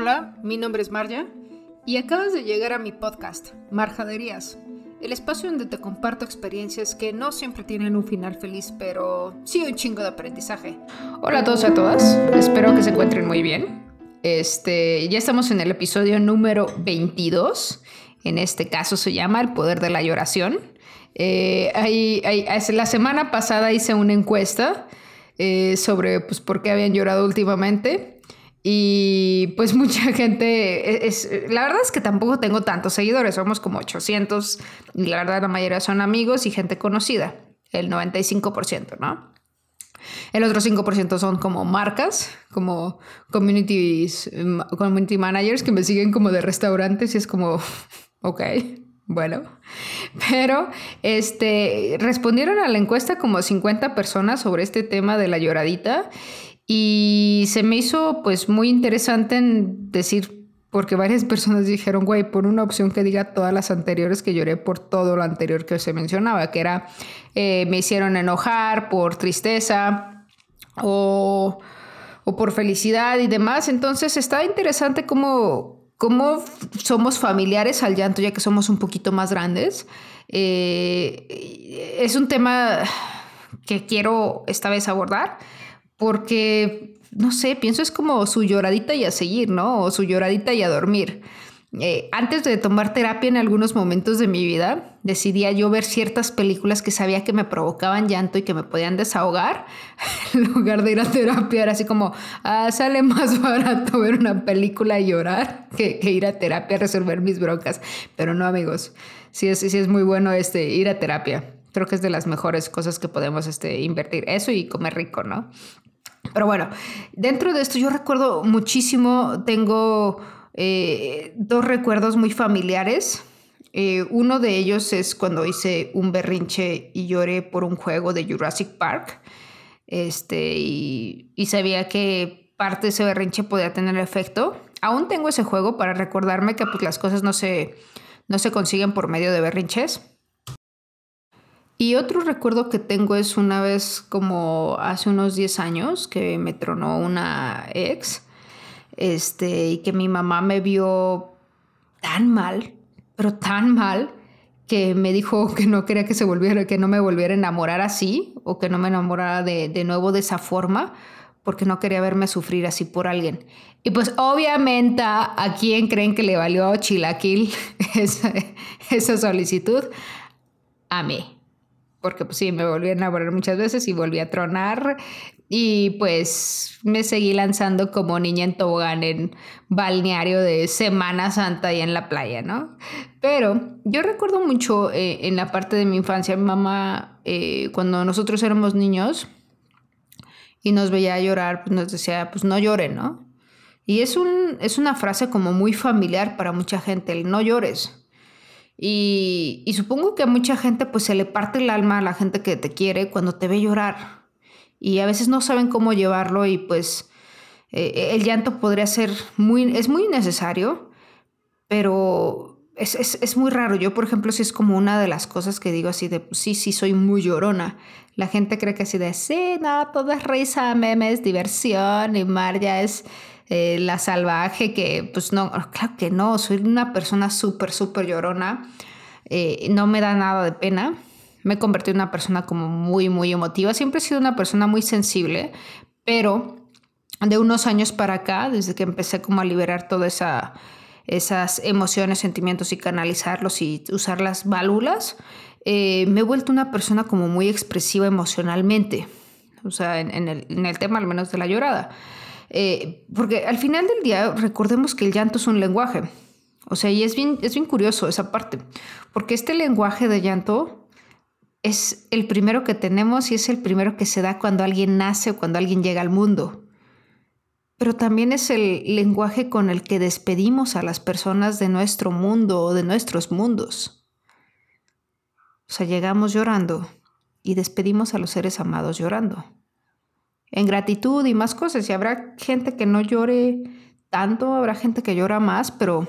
Hola, mi nombre es Marja y acabas de llegar a mi podcast, Marjaderías, el espacio donde te comparto experiencias que no siempre tienen un final feliz, pero sí un chingo de aprendizaje. Hola a todos y a todas, espero que se encuentren muy bien. Este, ya estamos en el episodio número 22. En este caso se llama El poder de la lloración. Eh, la semana pasada hice una encuesta eh, sobre pues, por qué habían llorado últimamente. Y pues mucha gente, e, es, la verdad es que tampoco tengo tantos seguidores, somos como 800 y la verdad la mayoría son amigos y gente conocida, el 95%, ¿no? El otro 5% son como marcas, como communities, community managers que me siguen como de restaurantes y es como, ok, bueno. Pero este, respondieron a la encuesta como 50 personas sobre este tema de la lloradita y se me hizo pues muy interesante en decir, porque varias personas dijeron, güey, por una opción que diga todas las anteriores, que lloré por todo lo anterior que se mencionaba, que era, eh, me hicieron enojar por tristeza o, o, por felicidad y demás. Entonces está interesante cómo, cómo somos familiares al llanto, ya que somos un poquito más grandes. Eh, es un tema que quiero esta vez abordar porque, no sé, pienso es como su lloradita y a seguir, ¿no? O su lloradita y a dormir. Eh, antes de tomar terapia en algunos momentos de mi vida, decidía yo ver ciertas películas que sabía que me provocaban llanto y que me podían desahogar, en lugar de ir a terapia. Era así como, ah, sale más barato ver una película y llorar que, ir a terapia a resolver mis broncas. Pero no, amigos, sí es, sí es muy bueno este, ir a terapia. Creo que es de las mejores cosas que podemos este, invertir. Eso y comer rico, ¿no? Pero bueno, dentro de esto yo recuerdo muchísimo, tengo eh, dos recuerdos muy familiares. Eh, uno de ellos es cuando hice un berrinche y lloré por un juego de Jurassic Park. Este, y, sabía que parte de ese berrinche podía tener efecto. Aún tengo ese juego para recordarme que pues, las cosas no se, no se consiguen por medio de berrinches. Y otro recuerdo que tengo es una vez como hace unos 10 años que me tronó una ex, este, y que mi mamá me vio tan mal, pero tan mal, que me dijo que no quería que se volviera, que no me volviera a enamorar así, o que no me enamorara de, de nuevo de esa forma, porque no quería verme sufrir así por alguien. Y pues obviamente a quién creen que le valió Chilaquil esa, esa solicitud, a mí porque pues sí, me volví a enamorar muchas veces y volví a tronar y pues me seguí lanzando como niña en tobogán en balneario de Semana Santa y en la playa, ¿no? Pero yo recuerdo mucho eh, en la parte de mi infancia, mi mamá, eh, cuando nosotros éramos niños y nos veía llorar, pues nos decía, pues no lloren, ¿no? Y es, un, es una frase como muy familiar para mucha gente, el no llores. Y, supongo que a mucha gente pues se le parte el alma a la gente que te quiere cuando te ve llorar. Y a veces no saben cómo llevarlo y pues eh, el llanto podría ser muy, es muy necesario, pero es, es, muy raro. Yo, por ejemplo, si es como una de las cosas que digo así de, sí, sí, soy muy llorona. La gente cree que así de, sí, no, todo es risa, memes, diversión y Mar es eh, la salvaje, que pues no, claro que no, soy una persona súper, súper llorona, eh, no me da nada de pena, me he convertido en una persona como muy, muy emotiva, siempre he sido una persona muy sensible, pero de unos años para acá, desde que empecé como a liberar todas esa, esas emociones, sentimientos y canalizarlos y usar las válvulas, eh, me he vuelto una persona como muy expresiva emocionalmente, o sea, en el tema al menos de la llorada. Eh, porque al final del día, recordemos que el llanto es un lenguaje. O sea, y es bien, es bien curioso esa parte, porque este lenguaje de llanto es el primero que tenemos y es el primero que se da cuando alguien nace o cuando alguien llega al mundo. Pero también es el lenguaje con el que despedimos a las personas de nuestro mundo o de nuestros mundos. O sea, llegamos llorando y despedimos a los seres amados llorando en gratitud y más cosas. Y habrá gente que no llore tanto, habrá gente que llora más, pero,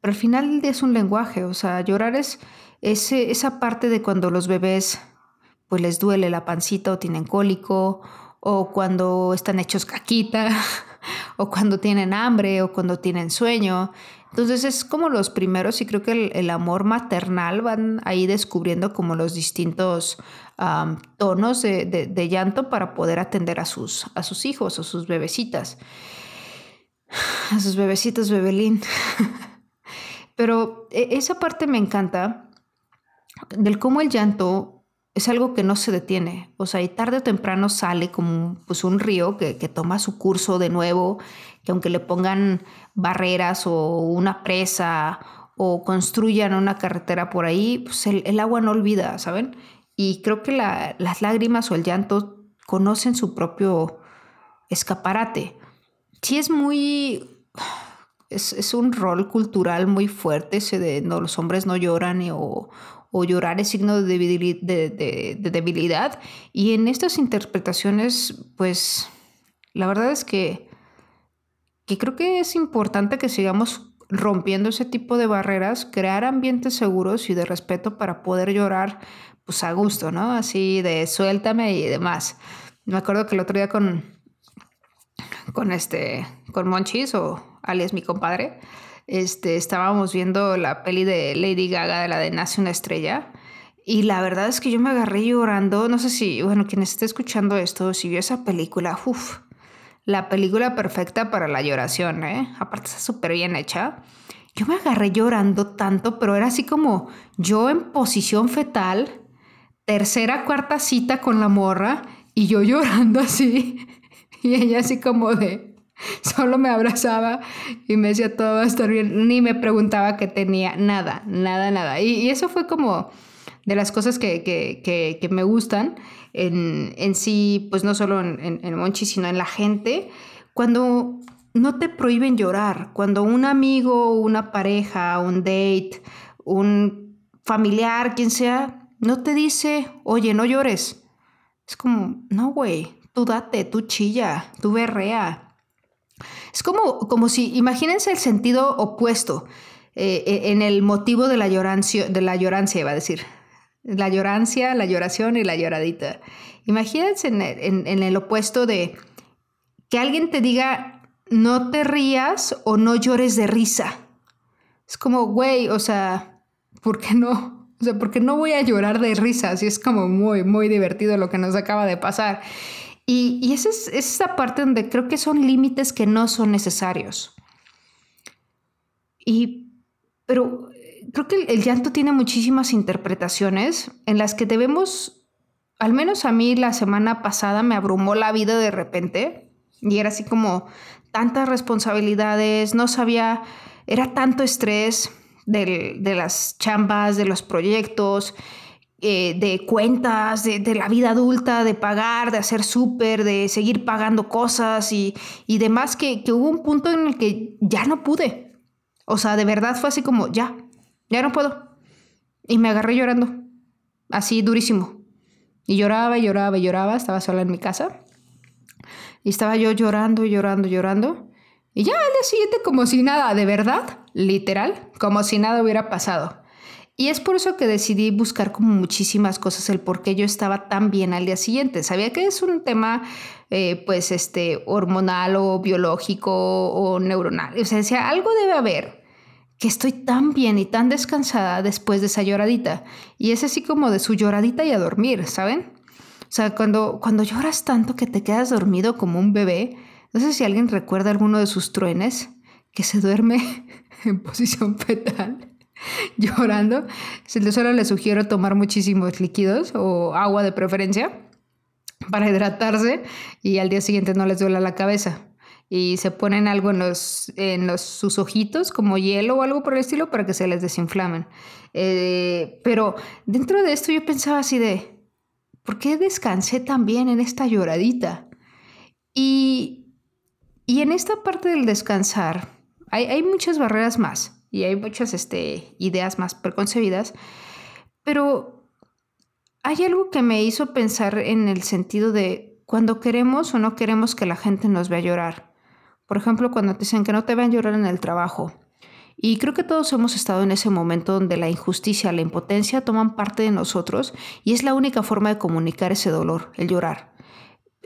pero al final es un lenguaje. O sea, llorar es ese, esa parte de cuando los bebés pues les duele la pancita o tienen cólico, o cuando están hechos caquita, o cuando tienen hambre o cuando tienen sueño. Entonces es como los primeros y creo que el, amor maternal van ahí descubriendo como los distintos tonos de, llanto para poder atender a sus, a sus hijos o sus bebecitas. A sus bebecitos, bebelín. Pero e, esa parte me encanta del cómo el llanto es algo que no se detiene. O sea, y tarde o temprano sale como pues, un río que, que toma su curso de nuevo, que aunque le pongan barreras o una presa o construyan una carretera por ahí, pues el, agua no olvida, ¿saben? Y creo que las lágrimas o el llanto conocen su propio escaparate. Sí es muy... Es, un rol cultural muy fuerte ese de no, los hombres no lloran o, o llorar es signo de debilidad. Y en estas interpretaciones, pues la verdad es que, que creo que es importante que sigamos rompiendo ese tipo de barreras, crear ambientes seguros y de respeto para poder llorar pues a gusto, ¿no? Así de suéltame y demás. Me acuerdo que el otro día con, con este, con Monchis o alias mi compadre, este, estábamos viendo la peli de Lady Gaga de la de Nace una estrella. Y la verdad es que yo me agarré llorando. No sé si, bueno, quien esté escuchando esto, si vio esa película, uff, la película perfecta para la lloración, ¿eh? Aparte está súper bien hecha. Yo me agarré llorando tanto, pero era así como yo en posición fetal, tercera, cuarta cita con la morra y yo llorando así. Y ella así como de, Solo me abrazaba y me decía todo va a estar bien. Ni me preguntaba qué tenía, nada, nada, nada. Y, eso fue como de las cosas que, que, que, me gustan en, en, sí, pues no solo en, en, Monchi, sino en la gente. Cuando no te prohíben llorar, cuando un amigo, una pareja, un date, un familiar, quien sea, no te dice, oye, no llores. Es como, no, güey, tú date, tú chilla, tú berrea, es como, como si, imagínense el sentido opuesto eh, eh, en el motivo de la llorancia, de la llorancia, iba a decir. La llorancia, la lloración y la lloradita. Imagínense en, el opuesto de que alguien te diga no te rías o no llores de risa. Es como, güey, o sea, ¿por qué no? O sea, porque no voy a llorar de risa, si es como muy, muy divertido lo que nos acaba de pasar. Y, esa es, esa parte donde creo que son límites que no son necesarios. Y, pero creo que el, llanto tiene muchísimas interpretaciones en las que debemos, al menos a mí la semana pasada me abrumó la vida de repente y era así como tantas responsabilidades, no sabía, era tanto estrés de las chambas, de los proyectos, eh, de cuentas, de, la vida adulta, de pagar, de hacer súper, de seguir pagando cosas y, demás, que, hubo un punto en el que ya no pude. O sea, de verdad fue así como, ya, ya no puedo. Y me agarré llorando, así durísimo. Y lloraba y lloraba y lloraba, estaba sola en mi casa. Y estaba yo llorando, llorando, llorando. Y ya al día siguiente como si nada, de verdad, literal, como si nada hubiera pasado. Y es por eso que decidí buscar como muchísimas cosas el por qué yo estaba tan bien al día siguiente. Sabía que es un tema eh, pues este hormonal o biológico o neuronal. O sea, decía, algo debe haber que estoy tan bien y tan descansada después de esa lloradita. Y es así como de su lloradita y a dormir, ¿saben? O sea, cuando, cuando lloras tanto que te quedas dormido como un bebé, no sé si alguien recuerda alguno de sus truenes que se duerme en posición fetal llorando. Solo les sugiero tomar muchísimos líquidos o agua de preferencia para hidratarse y al día siguiente no les duela la cabeza. Y se ponen algo en, los, en los, sus ojitos, como hielo o algo por el estilo, para que se les desinflamen. Eh, pero dentro de esto yo pensaba así de, ¿por qué descansé tan bien en esta lloradita? Y, y en esta parte del descansar hay, hay muchas barreras más y hay muchas este, ideas más preconcebidas, pero hay algo que me hizo pensar en el sentido de cuando queremos o no queremos que la gente nos vea llorar. Por ejemplo, cuando te dicen que no te vean llorar en el trabajo. Y creo que todos hemos estado en ese momento donde la injusticia, la impotencia toman parte de nosotros y es la única forma de comunicar ese dolor, el llorar.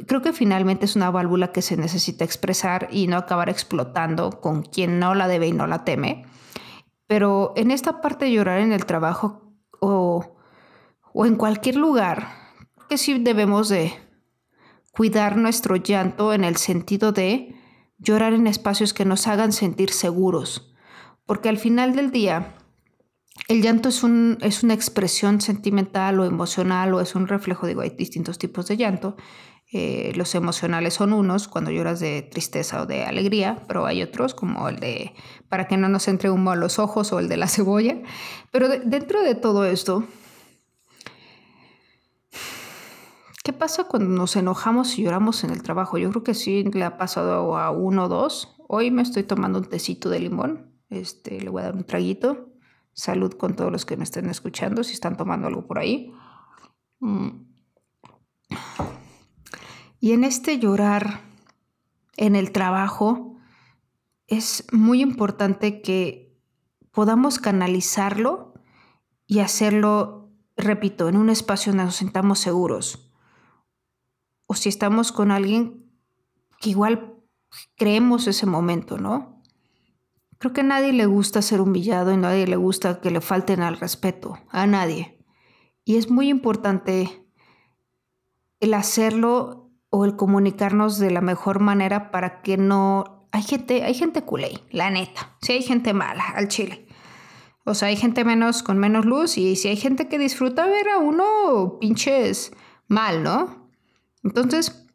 creo que finalmente es una válvula que se necesita expresar y no acabar explotando con quien no la debe y no la teme. Pero en esta parte de llorar en el trabajo o, o en cualquier lugar, que sí debemos de cuidar nuestro llanto en el sentido de llorar en espacios que nos hagan sentir seguros. Porque al final del día, el llanto es, un, es una expresión sentimental o emocional o es un reflejo, digo, hay distintos tipos de llanto. Eh, los emocionales son unos, cuando lloras de tristeza o de alegría, pero hay otros como el de para que no nos entre humo a los ojos o el de la cebolla. Pero dentro de todo esto, ¿qué pasa cuando nos enojamos y lloramos en el trabajo? Yo creo que sí le ha pasado a uno o dos. Hoy me estoy tomando un tecito de limón. Este, le voy a dar un traguito. Salud con todos los que me estén escuchando, si están tomando algo por ahí. Mm. Y en este llorar en el trabajo es muy importante que podamos canalizarlo y hacerlo, repito, en un espacio donde nos sentamos seguros. O si estamos con alguien que igual creemos ese momento, ¿no? Creo que a nadie le gusta ser humillado y a nadie le gusta que le falten al respeto, a nadie. Y es muy importante el hacerlo o el comunicarnos de la mejor manera para que no... Hay gente, hay gente culé, la neta. Sí hay gente mala al chile. O sea, hay gente menos con menos luz y si hay gente que disfruta ver a uno pinches mal, ¿no? Entonces,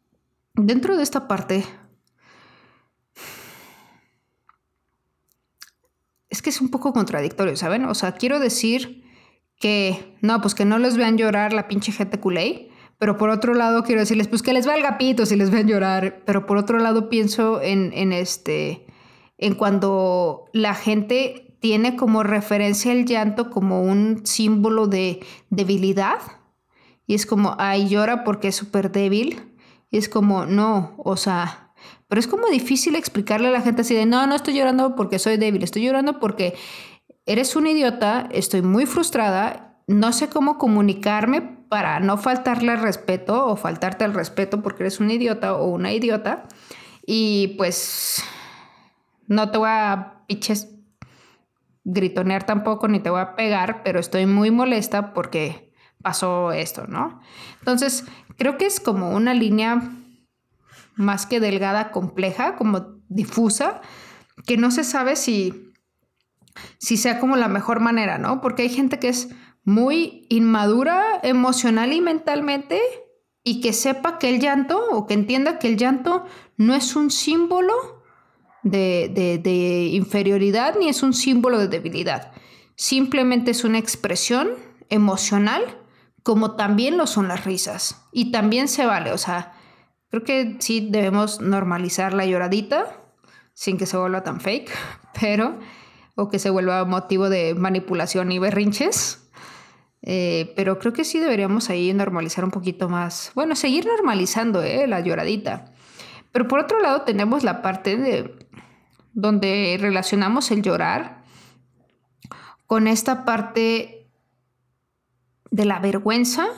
dentro de esta parte... Es que es un poco contradictorio, ¿saben? O sea, quiero decir que, no, pues que no les vean llorar la pinche gente culé, pero por otro lado, quiero decirles, pues que les valga pito si les ven llorar. Pero por otro lado, pienso en, en este, en cuando la gente tiene como referencia el llanto como un símbolo de debilidad. Y es como, ay, llora porque es súper débil. Y es como, no, o sea, pero es como difícil explicarle a la gente así de, no, no estoy llorando porque soy débil, estoy llorando porque eres un idiota, estoy muy frustrada, no sé cómo comunicarme para no faltarle respeto o faltarte el respeto porque eres un idiota o una idiota. Y pues no te voy a piches gritonear tampoco ni te voy a pegar, pero estoy muy molesta porque pasó esto, ¿no? Entonces, creo que es como una línea más que delgada, compleja, como difusa, que no se sabe si, si sea como la mejor manera, ¿no? Porque hay gente que es muy inmadura emocional y mentalmente y que sepa que el llanto o que entienda que el llanto no es un símbolo de, inferioridad ni es un símbolo de debilidad. Simplemente es una expresión emocional como también lo son las risas. Y también se vale, o sea, creo que sí debemos normalizar la lloradita sin que se vuelva tan fake, pero o que se vuelva motivo de manipulación y berrinches eh, pero creo que sí deberíamos ahí normalizar un poquito más. Bueno, seguir normalizando ¿eh? la lloradita. Pero por otro lado tenemos la parte de donde relacionamos el llorar con esta parte de la vergüenza,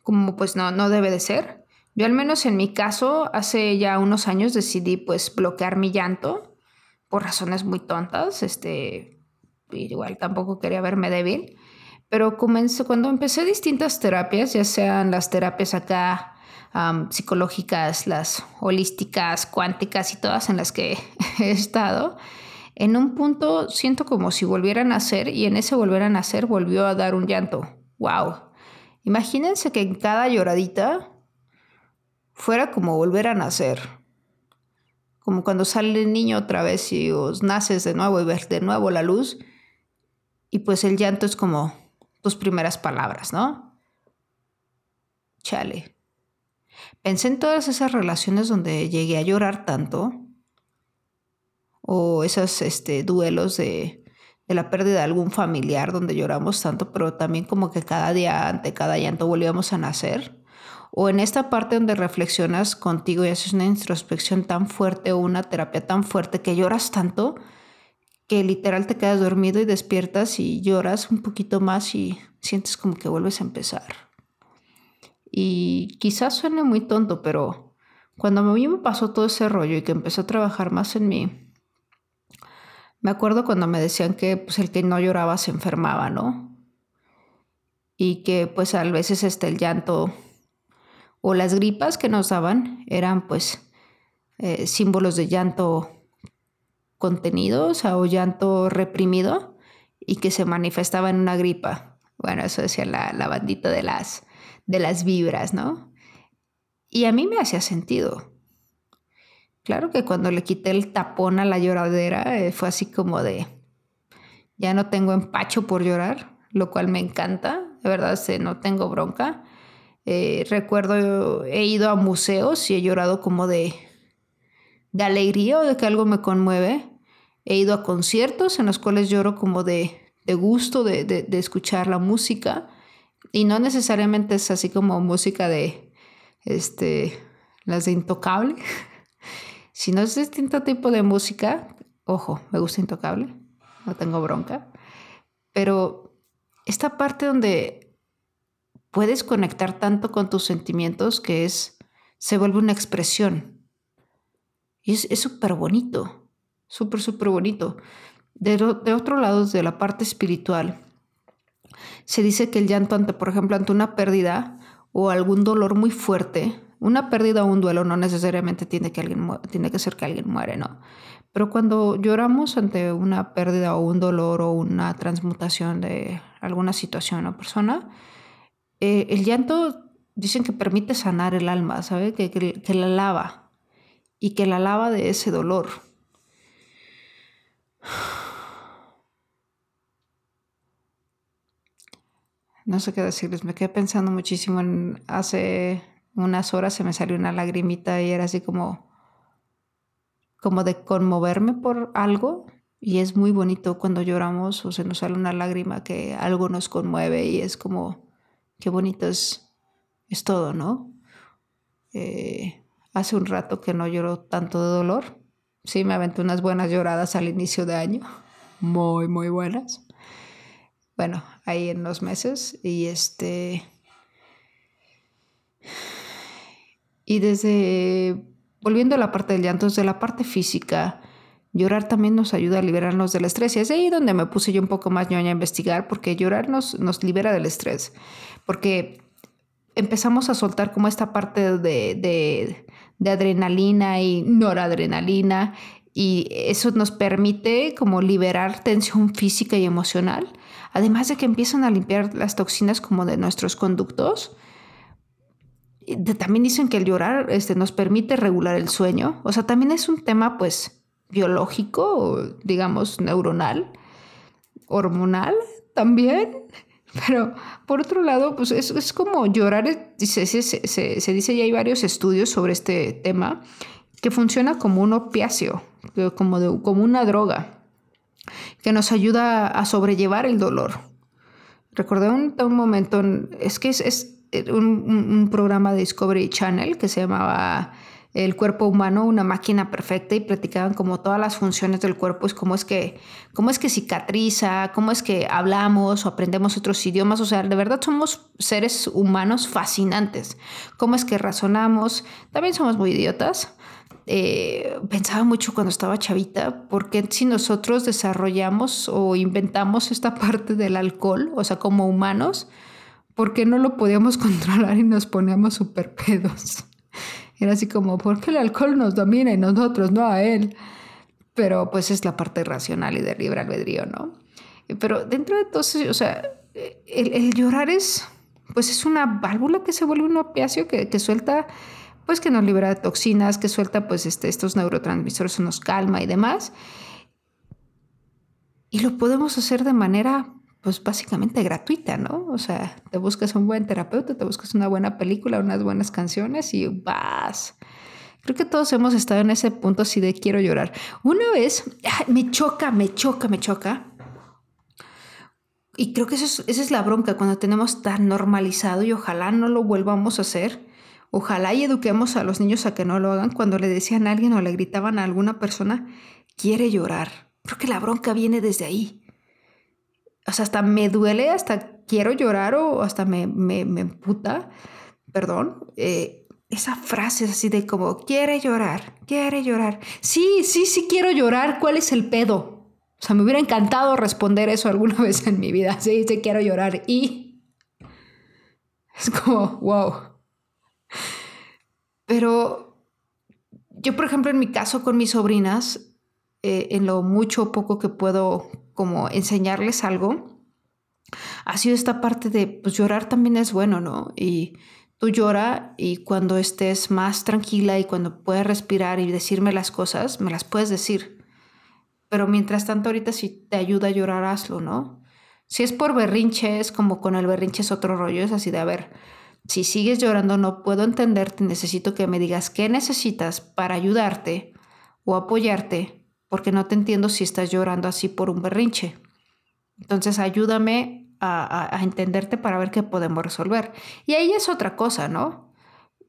como pues no, no debe de ser. Yo al menos en mi caso, hace ya unos años decidí pues bloquear mi llanto por razones muy tontas, este, igual tampoco quería verme débil pero comencé, cuando empecé distintas terapias, ya sean las terapias acá psicológicas, las holísticas, cuánticas y todas en las que he estado, en un punto siento como si volvieran a nacer y en ese volver a nacer volvió a dar un llanto. ¡Wow! Imagínense que en cada lloradita fuera como volver a nacer. Como cuando sale el niño otra vez y os naces de nuevo y ves de nuevo la luz. Y pues el llanto es como tus primeras palabras, ¿no? Chale. Pensé en todas esas relaciones donde llegué a llorar tanto, o esos este, duelos de, la pérdida de algún familiar donde lloramos tanto, pero también como que cada día ante cada llanto volvíamos a nacer. O en esta parte donde reflexionas contigo y haces una introspección tan fuerte o una terapia tan fuerte que lloras tanto que literal te quedas dormido y despiertas y lloras un poquito más y sientes como que vuelves a empezar. Y quizás suene muy tonto, pero cuando a mí me pasó todo ese rollo y que empecé a trabajar más en mí, me acuerdo cuando me decían que pues, el que no lloraba se enfermaba, ¿no? Y que pues a veces este, el llanto o las gripas que nos daban eran pues eh, símbolos de llanto contenido, o llanto reprimido y que se manifestaba en una gripa. Bueno, eso decía la, la bandita de las, de las vibras, ¿no? Y a mí me hacía sentido. Claro que cuando le quité el tapón a la lloradera eh, fue así como de, ya no tengo empacho por llorar, lo cual me encanta, de verdad no tengo bronca. Eh, recuerdo, he ido a museos y he llorado como de, de alegría o de que algo me conmueve. He ido a conciertos en los cuales lloro como de, de gusto de, de, escuchar la música. Y no necesariamente es así como música de, este, las de Intocable, sino es distinto tipo de música. Ojo, me gusta Intocable, no tengo bronca. Pero esta parte donde puedes conectar tanto con tus sentimientos que es, se vuelve una expresión. Y es súper bonito, súper, súper bonito. De, de otro lado, de la parte espiritual, se dice que el llanto ante, por ejemplo, ante una pérdida o algún dolor muy fuerte, una pérdida o un duelo no necesariamente tiene que, alguien, tiene que ser que alguien muere, ¿no? Pero cuando lloramos ante una pérdida o un dolor o una transmutación de alguna situación o persona, eh, el llanto dicen que permite sanar el alma, ¿sabe? Que, que, la lava y que la lava de ese dolor. No sé qué decirles, me quedé pensando muchísimo en hace unas horas se me salió una lagrimita y era así como como de conmoverme por algo y es muy bonito cuando lloramos o se nos sale una lágrima que algo nos conmueve y es como qué bonito es, es todo, ¿no? Eh, hace un rato que no lloro tanto de dolor. Sí, me aventé unas buenas lloradas al inicio de año, muy, muy buenas. Bueno, ahí en los meses y este... Y desde, volviendo a la parte del llanto, desde la parte física, Llorar también nos ayuda a liberarnos del estrés y es ahí donde me puse yo un poco más ñoña a investigar porque llorar nos, nos libera del estrés, porque empezamos a soltar como esta parte de, de, de adrenalina y noradrenalina y eso nos permite como liberar tensión física y emocional, además de que empiezan a limpiar las toxinas como de nuestros conductos. También dicen que el llorar este, nos permite regular el sueño, o sea, también es un tema pues biológico, digamos, neuronal, hormonal también. Pero por otro lado, pues es, es como llorar, se, se, se, dice, ya hay varios estudios sobre este tema, que funciona como un opiáceo, como, de, como una droga, que nos ayuda a sobrellevar el dolor. Recordé un, un momento, es que es, es un, un, programa de Discovery Channel que se llamaba el cuerpo humano una máquina perfecta y platicaban como todas las funciones del cuerpo, es cómo es que, cómo es que cicatriza, cómo es que hablamos o aprendemos otros idiomas, o sea, de verdad somos seres humanos fascinantes, cómo es que razonamos, también somos muy idiotas. Eh, pensaba mucho cuando estaba chavita, porque si nosotros desarrollamos o inventamos esta parte del alcohol, o sea, como humanos, ¿por qué no lo podíamos controlar y nos poníamos súper pedos? Era así como, ¿por qué el alcohol nos domina y nosotros no a él? Pero pues es la parte racional y de libre albedrío, ¿no? Pero dentro de todo, o sea, el, llorar es, pues es una válvula que se vuelve un opiáceo que, que suelta, pues que nos libera de toxinas, que suelta pues este, estos neurotransmisores, nos calma y demás. Y lo podemos hacer de manera pues básicamente gratuita, ¿no? O sea, te buscas un buen terapeuta, te buscas una buena película, unas buenas canciones y vas. Creo que todos hemos estado en ese punto así de quiero llorar. Una vez, me choca, me choca, me choca. Y creo que esa es la bronca cuando tenemos tan normalizado y ojalá no lo volvamos a hacer. Ojalá y eduquemos a los niños a que no lo hagan cuando le decían a alguien o le gritaban a alguna persona, quiere llorar. Creo que la bronca viene desde ahí o sea, hasta me duele, hasta quiero llorar o hasta me, me, me emputa. perdón, eh, esa frase así de como, quiere llorar, quiere llorar. Sí, sí, sí quiero llorar, ¿cuál es el pedo? O sea, me hubiera encantado responder eso alguna vez en mi vida. Sí, sí quiero llorar. Y es como, wow. Pero yo, por ejemplo, en mi caso con mis sobrinas, eh, en lo mucho o poco que puedo como enseñarles algo, ha sido esta parte de, pues llorar también es bueno, ¿no? Y tú llora y cuando estés más tranquila y cuando puedas respirar y decirme las cosas, me las puedes decir. Pero mientras tanto, ahorita si te ayuda a llorar, hazlo, ¿no? Si es por berrinche, es como con el berrinche es otro rollo, es así de, a ver, si sigues llorando, no puedo entenderte, necesito que me digas qué necesitas para ayudarte o apoyarte, porque no te entiendo si estás llorando así por un berrinche. Entonces ayúdame a, entenderte para ver qué podemos resolver. Y ahí es otra cosa, ¿no?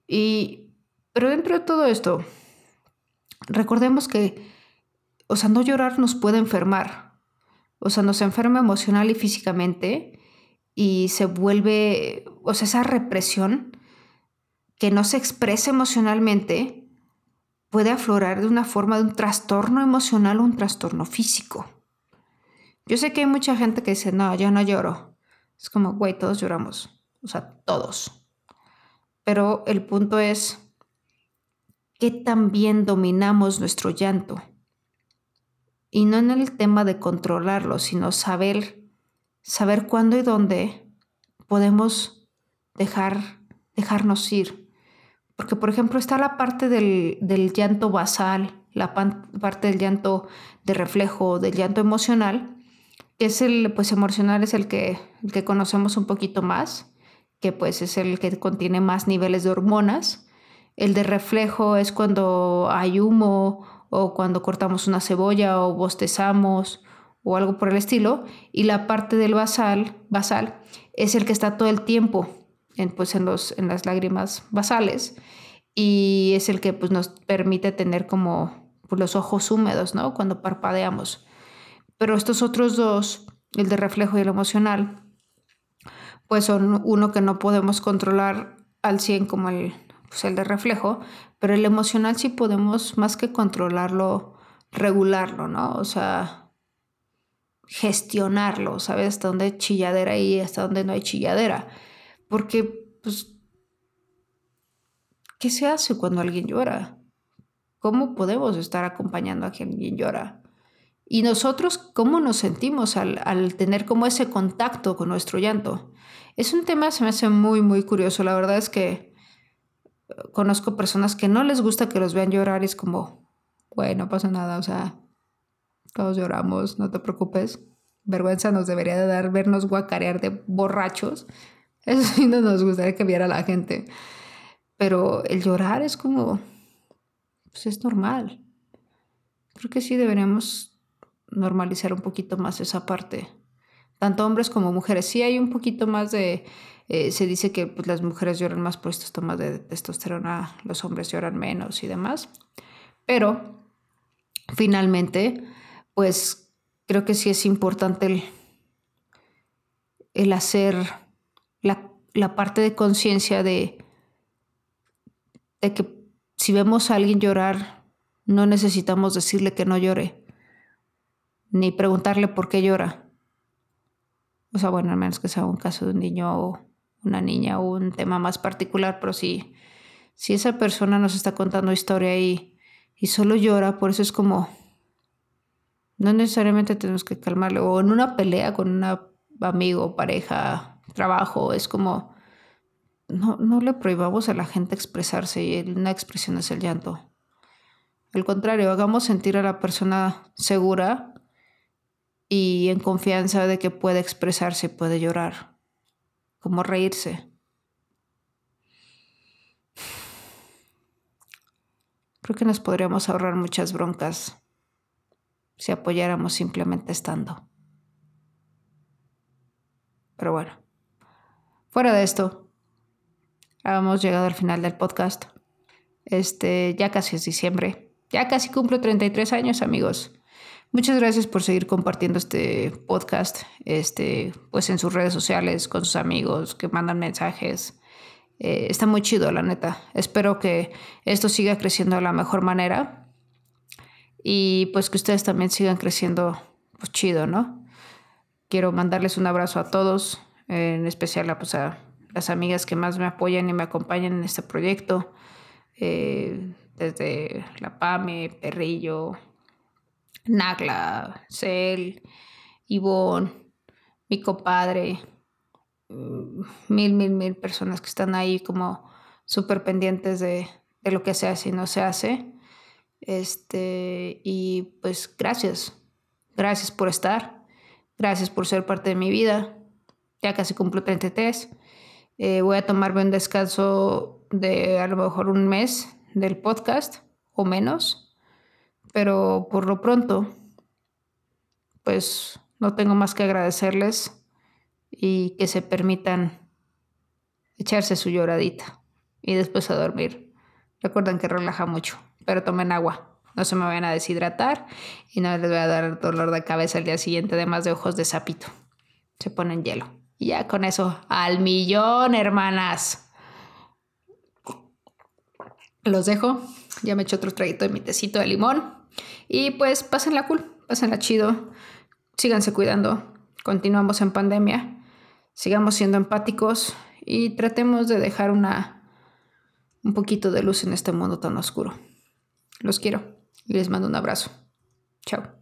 Y, pero dentro de todo esto, recordemos que, o sea, no llorar nos puede enfermar. O sea, nos enferma emocional y físicamente y se vuelve, o sea, esa represión que no se expresa emocionalmente puede aflorar de una forma de un trastorno emocional o un trastorno físico. Yo sé que hay mucha gente que dice, no, yo no lloro. Es como, güey, todos lloramos. O sea, todos. Pero el punto es que también dominamos nuestro llanto. Y no en el tema de controlarlo, sino saber, saber cuándo y dónde podemos dejar, dejarnos ir. Porque, por ejemplo, está la parte del, del llanto basal, la parte del llanto de reflejo, del llanto emocional, es el, pues emocional es el que, que conocemos un poquito más, que pues es el que contiene más niveles de hormonas. El de reflejo es cuando hay humo o cuando cortamos una cebolla o bostezamos o algo por el estilo. Y la parte del basal, basal es el que está todo el tiempo en, pues en, los, en las lágrimas basales y es el que pues, nos permite tener como pues, los ojos húmedos, ¿no? Cuando parpadeamos. Pero estos otros dos, el de reflejo y el emocional, pues son uno que no podemos controlar al 100 como el, pues el de reflejo, pero el emocional sí podemos más que controlarlo, regularlo, ¿no? O sea, gestionarlo, ¿sabes? Hasta dónde hay chilladera y hasta dónde no hay chilladera. Porque, pues, ¿qué se hace cuando alguien llora? ¿Cómo podemos estar acompañando a quien llora? Y nosotros, ¿cómo nos sentimos al, tener como ese contacto con nuestro llanto? Es un tema, se me hace muy, muy curioso. La verdad es que eh, conozco personas que no les gusta que los vean llorar y es como, bueno, no pasa nada, o sea, todos lloramos, no te preocupes. Vergüenza nos debería de dar vernos guacarear de borrachos. Eso sí no nos gustaría que viera la gente. Pero el llorar es como, pues es normal. Creo que sí deberíamos normalizar un poquito más esa parte. Tanto hombres como mujeres. Sí hay un poquito más de... Eh, se dice que pues, las mujeres lloran más por estos tomas de testosterona, los hombres lloran menos y demás. Pero finalmente, pues creo que sí es importante el, el hacer la, parte de conciencia de, de que si vemos a alguien llorar, no necesitamos decirle que no llore ni preguntarle por qué llora. O sea, bueno, al menos que sea un caso de un niño o una niña o un tema más particular, pero si, si esa persona nos está contando historia y, y solo llora, por eso es como, no necesariamente tenemos que calmarle, o en una pelea con un amigo, pareja, trabajo, es como, no, no le prohibamos a la gente expresarse y una expresión es el llanto. Al contrario, hagamos sentir a la persona segura y en confianza de que puede expresarse, puede llorar, como reírse. Creo que nos podríamos ahorrar muchas broncas si apoyáramos simplemente estando. Pero bueno, fuera de esto, hemos llegado al final del podcast. Este, ya casi es diciembre. Ya casi cumplo 33 años, amigos. Muchas gracias por seguir compartiendo este podcast, este, pues en sus redes sociales, con sus amigos que mandan mensajes. Eh, está muy chido, la neta. Espero que esto siga creciendo de la mejor manera y pues que ustedes también sigan creciendo pues chido, ¿no? Quiero mandarles un abrazo a todos, en especial a, pues, a las amigas que más me apoyan y me acompañan en este proyecto, eh, desde la PAME, Perrillo, Nagla, Cel, Ivonne, mi compadre, mm, mil, mil, mil personas que están ahí como súper pendientes de, de, lo que se hace y no se hace. Este, y pues gracias, gracias por estar, gracias por ser parte de mi vida. Ya casi cumplo 33. Eh, voy a tomarme un descanso de a lo mejor un mes del podcast o menos, pero por lo pronto, pues no tengo más que agradecerles y que se permitan echarse su lloradita y después a dormir. Recuerden que relaja mucho, pero tomen agua. No se me vayan a deshidratar y no les voy a dar dolor de cabeza el día siguiente, además de ojos de sapito. Se ponen hielo. Y ya con eso, al millón, hermanas. Los dejo. Ya me eché otro traguito de mi tecito de limón. Y pues pásenla cool, pásenla chido. Síganse cuidando. Continuamos en pandemia. Sigamos siendo empáticos y tratemos de dejar una un poquito de luz en este mundo tan oscuro. Los quiero y les mando un abrazo. Chao.